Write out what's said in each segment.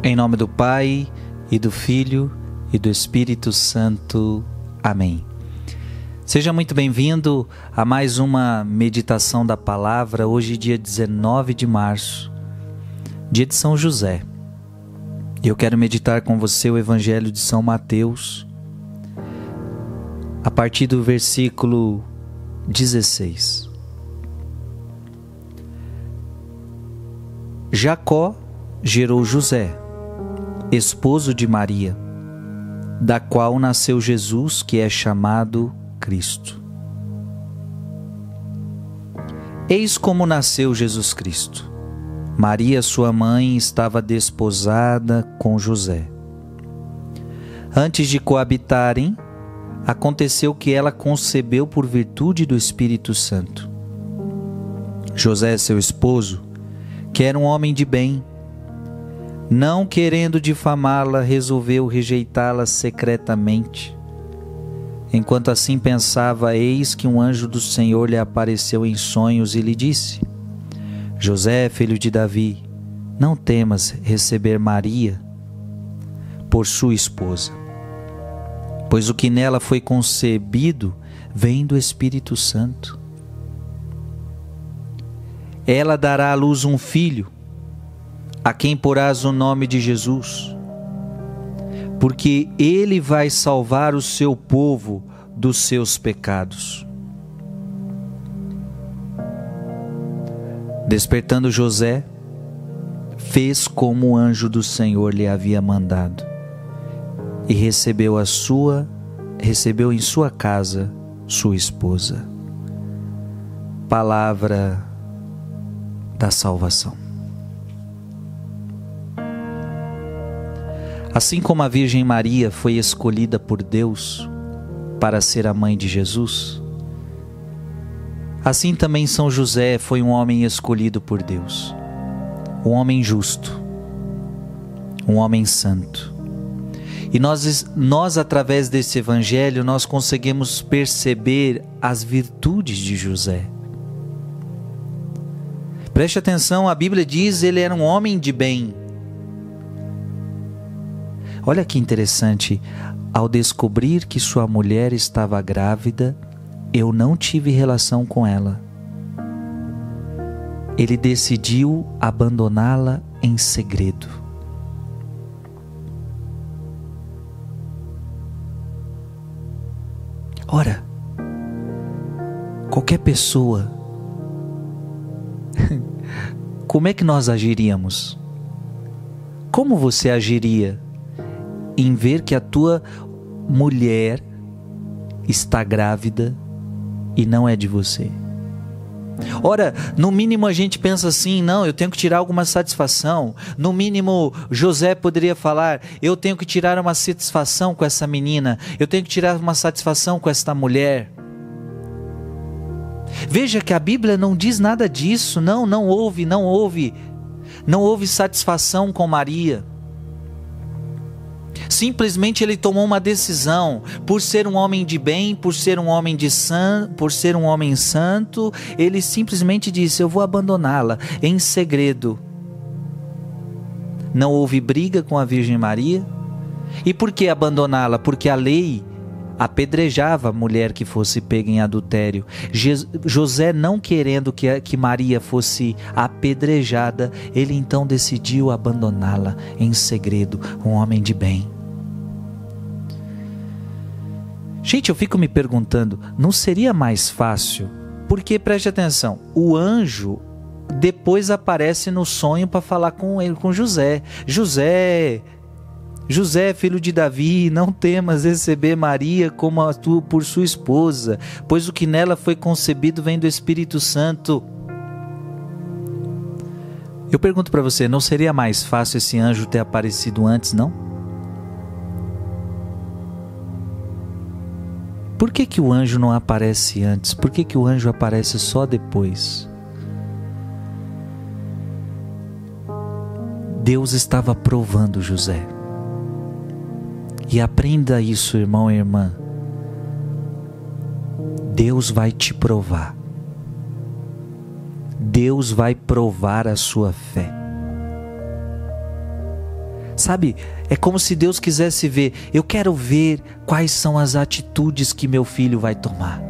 Em nome do Pai e do Filho e do Espírito Santo. Amém. Seja muito bem-vindo a mais uma meditação da palavra, hoje, dia 19 de março, dia de São José. Eu quero meditar com você o Evangelho de São Mateus, a partir do versículo 16. Jacó gerou José esposo de Maria, da qual nasceu Jesus, que é chamado Cristo. Eis como nasceu Jesus Cristo. Maria, sua mãe, estava desposada com José. Antes de coabitarem, aconteceu que ela concebeu por virtude do Espírito Santo. José, seu esposo, que era um homem de bem, não querendo difamá-la, resolveu rejeitá-la secretamente. Enquanto assim pensava, eis que um anjo do Senhor lhe apareceu em sonhos e lhe disse: José, filho de Davi, não temas receber Maria por sua esposa, pois o que nela foi concebido vem do Espírito Santo. Ela dará à luz um filho a quem porás o nome de Jesus, porque ele vai salvar o seu povo dos seus pecados. Despertando José, fez como o anjo do Senhor lhe havia mandado e recebeu a sua recebeu em sua casa sua esposa. Palavra da salvação. Assim como a Virgem Maria foi escolhida por Deus para ser a mãe de Jesus, assim também São José foi um homem escolhido por Deus, um homem justo, um homem santo. E nós, nós através desse evangelho, nós conseguimos perceber as virtudes de José. Preste atenção, a Bíblia diz ele era um homem de bem. Olha que interessante, ao descobrir que sua mulher estava grávida, eu não tive relação com ela. Ele decidiu abandoná-la em segredo. Ora, qualquer pessoa, como é que nós agiríamos? Como você agiria em ver que a tua mulher está grávida e não é de você. Ora, no mínimo a gente pensa assim: não, eu tenho que tirar alguma satisfação. No mínimo, José poderia falar: eu tenho que tirar uma satisfação com essa menina, eu tenho que tirar uma satisfação com esta mulher. Veja que a Bíblia não diz nada disso, não, não houve, não houve, não houve satisfação com Maria. Simplesmente ele tomou uma decisão, por ser um homem de bem, por ser um homem de san, por ser um homem santo, ele simplesmente disse: "Eu vou abandoná-la em segredo". Não houve briga com a Virgem Maria. E por que abandoná-la? Porque a lei apedrejava a mulher que fosse pega em adultério. José, não querendo que, que Maria fosse apedrejada, ele então decidiu abandoná-la em segredo, um homem de bem. Gente, eu fico me perguntando, não seria mais fácil? Porque preste atenção, o anjo depois aparece no sonho para falar com ele, com José. José, José, filho de Davi, não temas receber Maria como a tu, por sua esposa, pois o que nela foi concebido vem do Espírito Santo. Eu pergunto para você, não seria mais fácil esse anjo ter aparecido antes, não? Por que, que o anjo não aparece antes? Por que, que o anjo aparece só depois? Deus estava provando José. E aprenda isso, irmão e irmã. Deus vai te provar. Deus vai provar a sua fé. Sabe, é como se Deus quisesse ver, eu quero ver quais são as atitudes que meu filho vai tomar.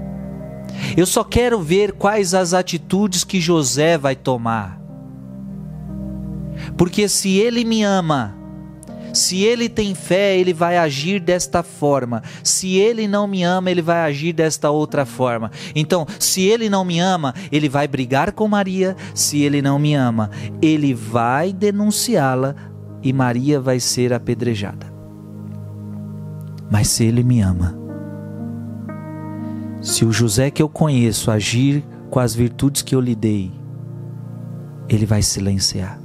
Eu só quero ver quais as atitudes que José vai tomar. Porque se ele me ama, se ele tem fé, ele vai agir desta forma. Se ele não me ama, ele vai agir desta outra forma. Então, se ele não me ama, ele vai brigar com Maria. Se ele não me ama, ele vai denunciá-la e Maria vai ser apedrejada. Mas se ele me ama, se o José que eu conheço agir com as virtudes que eu lhe dei, ele vai silenciar.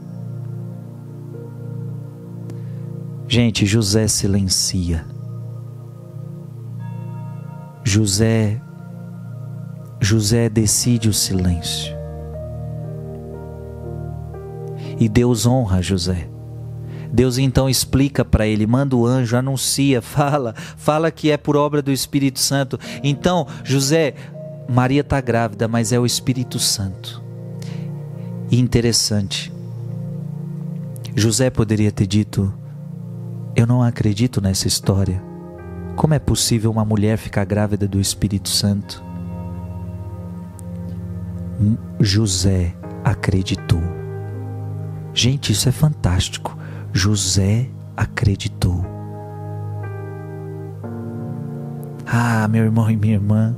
Gente, José silencia. José José decide o silêncio. E Deus honra José. Deus então explica para ele, manda o anjo, anuncia, fala, fala que é por obra do Espírito Santo. Então, José, Maria está grávida, mas é o Espírito Santo. Interessante, José poderia ter dito: eu não acredito nessa história. Como é possível uma mulher ficar grávida do Espírito Santo? José acreditou. Gente, isso é fantástico. José acreditou. Ah, meu irmão e minha irmã,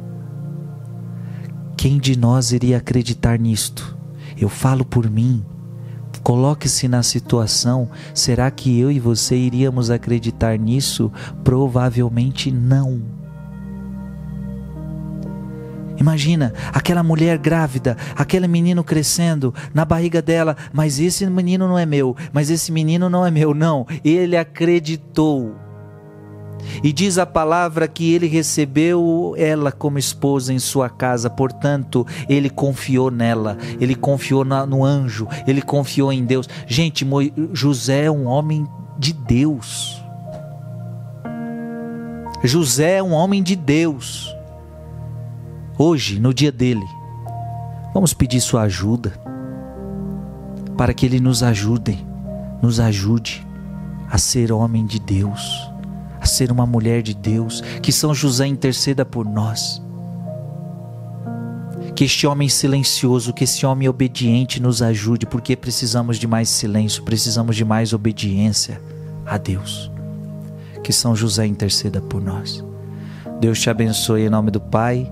quem de nós iria acreditar nisto? Eu falo por mim. Coloque-se na situação: será que eu e você iríamos acreditar nisso? Provavelmente não. Imagina aquela mulher grávida, aquele menino crescendo na barriga dela, mas esse menino não é meu, mas esse menino não é meu, não. Ele acreditou. E diz a palavra que ele recebeu ela como esposa em sua casa, portanto, ele confiou nela, ele confiou no anjo, ele confiou em Deus. Gente, José é um homem de Deus. José é um homem de Deus. Hoje, no dia dele, vamos pedir sua ajuda para que ele nos ajude, nos ajude a ser homem de Deus a ser uma mulher de Deus, que São José interceda por nós. Que este homem silencioso, que esse homem obediente nos ajude, porque precisamos de mais silêncio, precisamos de mais obediência a Deus. Que São José interceda por nós. Deus te abençoe em nome do Pai